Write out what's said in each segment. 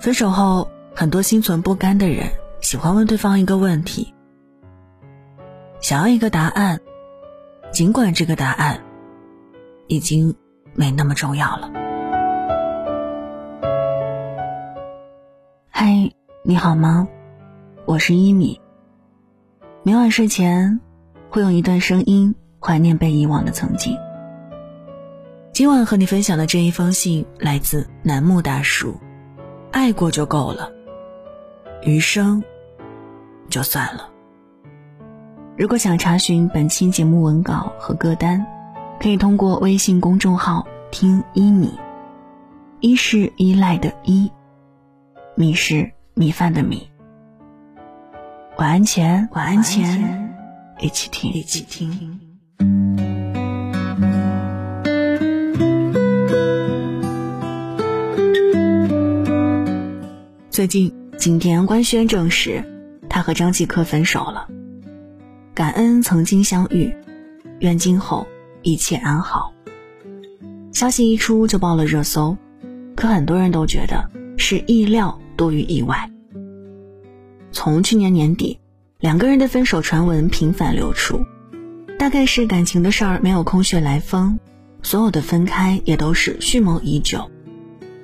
分手后，很多心存不甘的人喜欢问对方一个问题，想要一个答案，尽管这个答案已经没那么重要了。嗨，你好吗？我是一米。每晚睡前，会用一段声音怀念被遗忘的曾经。今晚和你分享的这一封信来自楠木大叔。爱过就够了，余生就算了。如果想查询本期节目文稿和歌单，可以通过微信公众号“听一米”，一是依赖的依，米是米饭的米。晚安前，晚安前，一起听，一起听。最近，景甜官宣证实，他和张继科分手了。感恩曾经相遇，愿今后一切安好。消息一出就爆了热搜，可很多人都觉得是意料多于意外。从去年年底，两个人的分手传闻频繁流出，大概是感情的事儿没有空穴来风，所有的分开也都是蓄谋已久。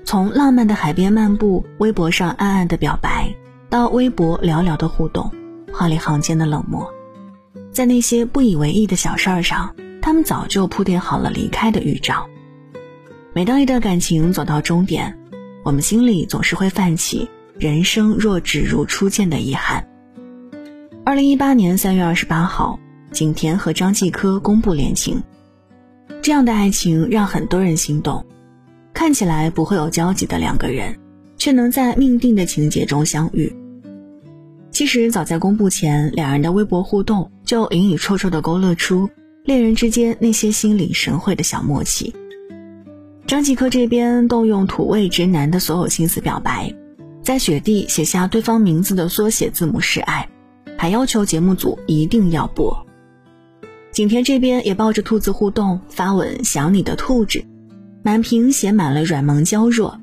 从浪漫的海边漫步，微博上暗暗的表白，到微博寥寥的互动，话里行间的冷漠，在那些不以为意的小事儿上，他们早就铺垫好了离开的预兆。每当一段感情走到终点，我们心里总是会泛起“人生若只如初见”的遗憾。二零一八年三月二十八号，景甜和张继科公布恋情，这样的爱情让很多人心动。看起来不会有交集的两个人，却能在命定的情节中相遇。其实早在公布前，两人的微博互动就隐隐绰绰地勾勒出恋人之间那些心领神会的小默契。张继科这边动用土味直男的所有心思表白，在雪地写下对方名字的缩写字母示爱，还要求节目组一定要播。景甜这边也抱着兔子互动发文想你的兔子。满屏写满了软萌娇弱，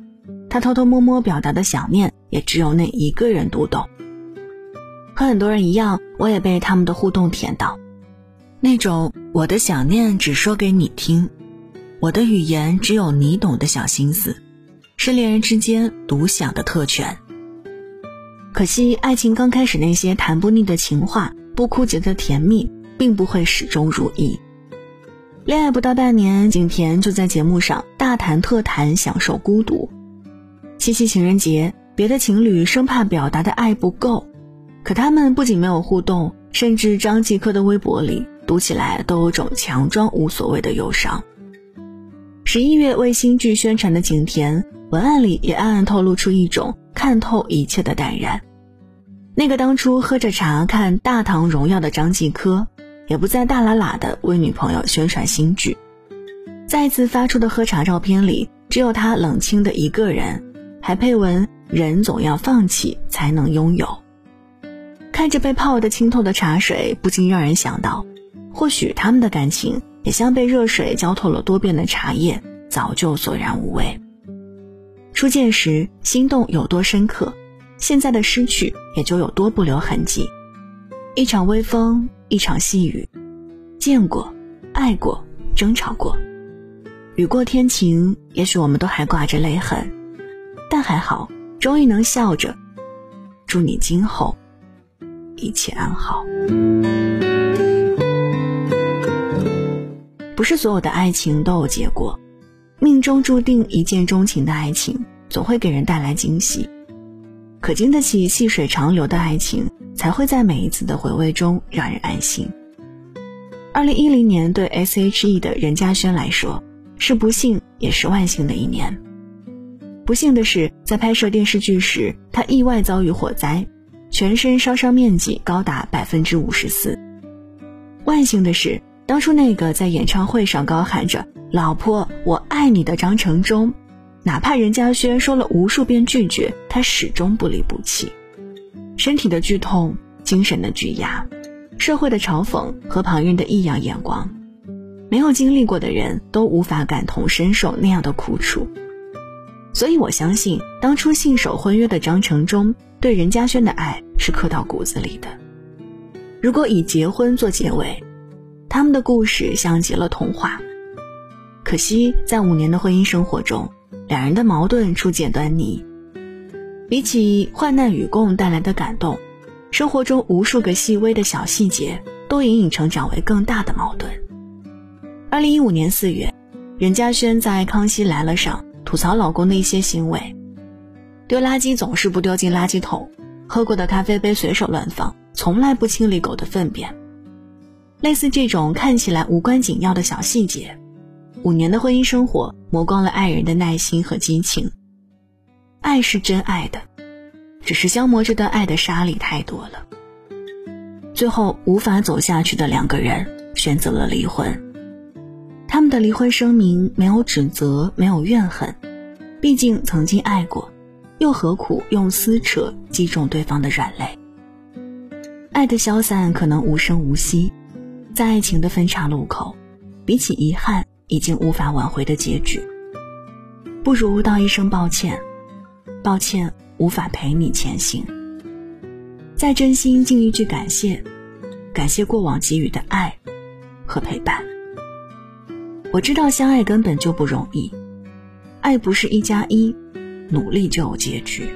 他偷偷摸摸表达的想念也只有那一个人读懂。和很多人一样，我也被他们的互动甜到，那种我的想念只说给你听，我的语言只有你懂的小心思，是恋人之间独享的特权。可惜爱情刚开始那些谈不腻的情话，不枯竭的甜蜜，并不会始终如一。恋爱不到半年，景甜就在节目上大谈特谈享受孤独。七夕情人节，别的情侣生怕表达的爱不够，可他们不仅没有互动，甚至张继科的微博里读起来都有种强装无所谓的忧伤。十一月为新剧宣传的景甜，文案里也暗暗透露出一种看透一切的淡然。那个当初喝着茶看《大唐荣耀》的张继科。也不再大喇喇的为女朋友宣传新剧，再次发出的喝茶照片里，只有他冷清的一个人，还配文“人总要放弃才能拥有”。看着被泡得清透的茶水，不禁让人想到，或许他们的感情也像被热水浇透了多遍的茶叶，早就索然无味。初见时心动有多深刻，现在的失去也就有多不留痕迹。一场微风。一场细雨，见过，爱过，争吵过，雨过天晴。也许我们都还挂着泪痕，但还好，终于能笑着。祝你今后一切安好。不是所有的爱情都有结果，命中注定一见钟情的爱情，总会给人带来惊喜。可经得起细水长流的爱情。才会在每一次的回味中让人安心。二零一零年对 S.H.E 的任嘉萱来说是不幸也是万幸的一年。不幸的是，在拍摄电视剧时，他意外遭遇火灾，全身烧伤面积高达百分之五十四。万幸的是，当初那个在演唱会上高喊着“老婆，我爱你”的张承忠，哪怕任嘉轩说了无数遍拒绝，他始终不离不弃。身体的剧痛，精神的巨压，社会的嘲讽和旁人的异样眼光，没有经历过的人都无法感同身受那样的苦楚。所以我相信，当初信守婚约的张承忠对任嘉轩的爱是刻到骨子里的。如果以结婚做结尾，他们的故事像极了童话。可惜，在五年的婚姻生活中，两人的矛盾初见端倪。比起患难与共带来的感动，生活中无数个细微的小细节都隐隐成长为更大的矛盾。二零一五年四月，任嘉轩在《康熙来了》上吐槽老公的一些行为：丢垃圾总是不丢进垃圾桶，喝过的咖啡杯随手乱放，从来不清理狗的粪便。类似这种看起来无关紧要的小细节。五年的婚姻生活磨光了爱人的耐心和激情。爱是真爱的，只是消磨这段爱的沙粒太多了。最后无法走下去的两个人选择了离婚。他们的离婚声明没有指责，没有怨恨，毕竟曾经爱过，又何苦用撕扯击中对方的软肋？爱的消散可能无声无息，在爱情的分岔路口，比起遗憾。已经无法挽回的结局，不如道一声抱歉，抱歉无法陪你前行。再真心敬一句感谢，感谢过往给予的爱和陪伴。我知道相爱根本就不容易，爱不是一加一，努力就有结局。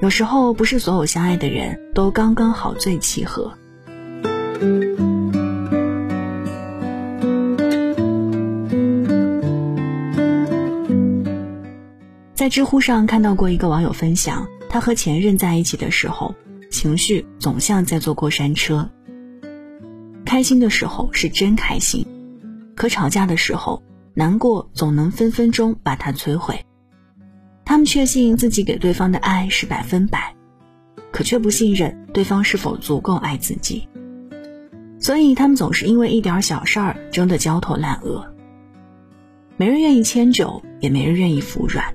有时候不是所有相爱的人都刚刚好最契合。在知乎上看到过一个网友分享，他和前任在一起的时候，情绪总像在坐过山车。开心的时候是真开心，可吵架的时候，难过总能分分钟把他摧毁。他们确信自己给对方的爱是百分百，可却不信任对方是否足够爱自己。所以他们总是因为一点小事儿争得焦头烂额。没人愿意迁就，也没人愿意服软。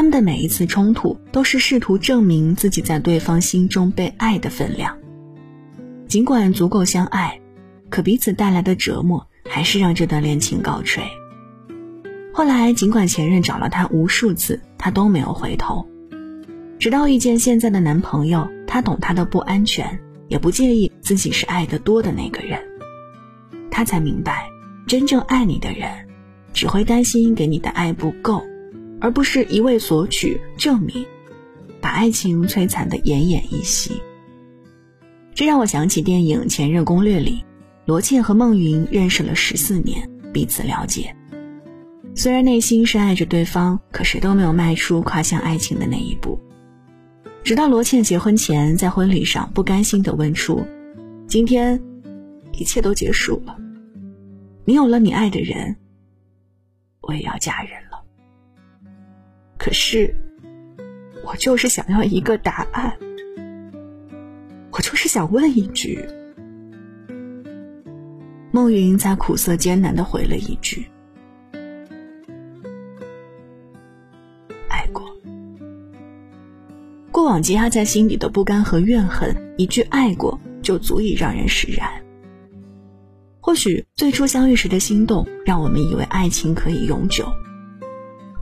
他们的每一次冲突都是试图证明自己在对方心中被爱的分量。尽管足够相爱，可彼此带来的折磨还是让这段恋情告吹。后来，尽管前任找了她无数次，她都没有回头。直到遇见现在的男朋友，他懂她的不安全，也不介意自己是爱得多的那个人。她才明白，真正爱你的人，只会担心给你的爱不够。而不是一味索取证明，把爱情摧残的奄奄一息。这让我想起电影《前任攻略》里，罗茜和孟云认识了十四年，彼此了解。虽然内心深爱着对方，可谁都没有迈出跨向爱情的那一步。直到罗茜结婚前，在婚礼上不甘心地问出：“今天，一切都结束了，你有了你爱的人，我也要嫁人。”可是，我就是想要一个答案。我就是想问一句。孟云在苦涩艰难的回了一句：“爱过。”过往积压在心底的不甘和怨恨，一句“爱过”就足以让人释然。或许最初相遇时的心动，让我们以为爱情可以永久。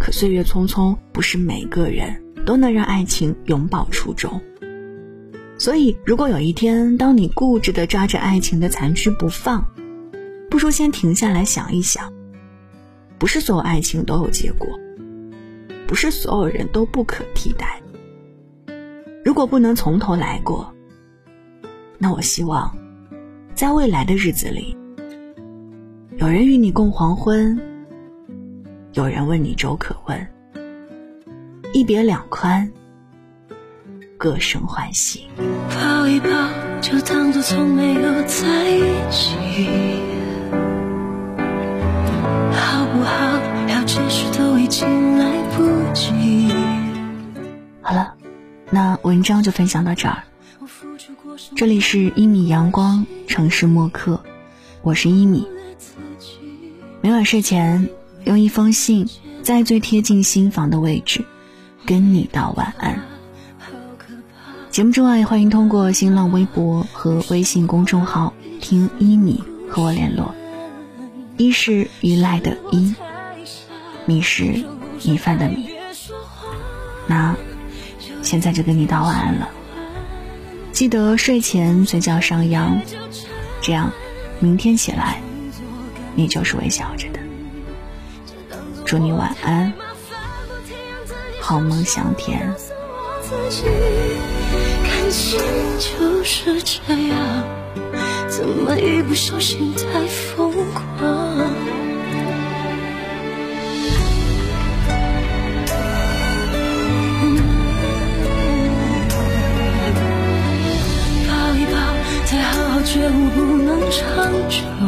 可岁月匆匆，不是每个人都能让爱情永葆初衷。所以，如果有一天，当你固执的抓着爱情的残躯不放，不如先停下来想一想：不是所有爱情都有结果，不是所有人都不可替代。如果不能从头来过，那我希望，在未来的日子里，有人与你共黄昏。有人问你粥可温，一别两宽，各生欢喜。抱一抱，就当作从没有在一起。好不好？要解释都已经来不及。好了，那文章就分享到这儿。这里是一米阳光城市默客，我是一米。每晚睡前。用一封信，在最贴近心房的位置，跟你道晚安。节目之外，欢迎通过新浪微博和微信公众号“听一米”和我联络。一是依赖的依，米是米饭的米。那现在就跟你道晚安了，记得睡前嘴角上扬，这样明天起来你就是微笑着的。祝你晚安，好梦香甜。感情就是这样，怎么一不小心太疯狂？抱一抱，再好好觉悟，不能长久。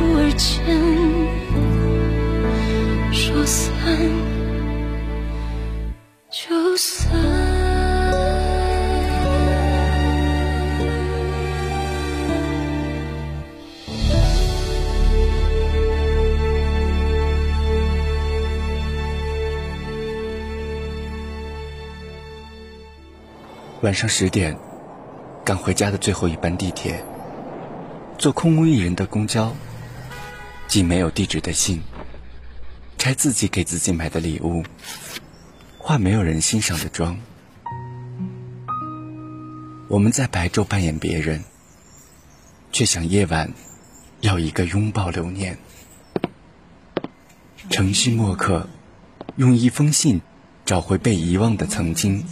忽而间说散。就算晚上十点，赶回家的最后一班地铁，坐空无一人的公交，寄没有地址的信，拆自己给自己买的礼物。化没有人欣赏的妆，我们在白昼扮演别人，却想夜晚要一个拥抱留念。程序墨客用一封信找回被遗忘的曾经。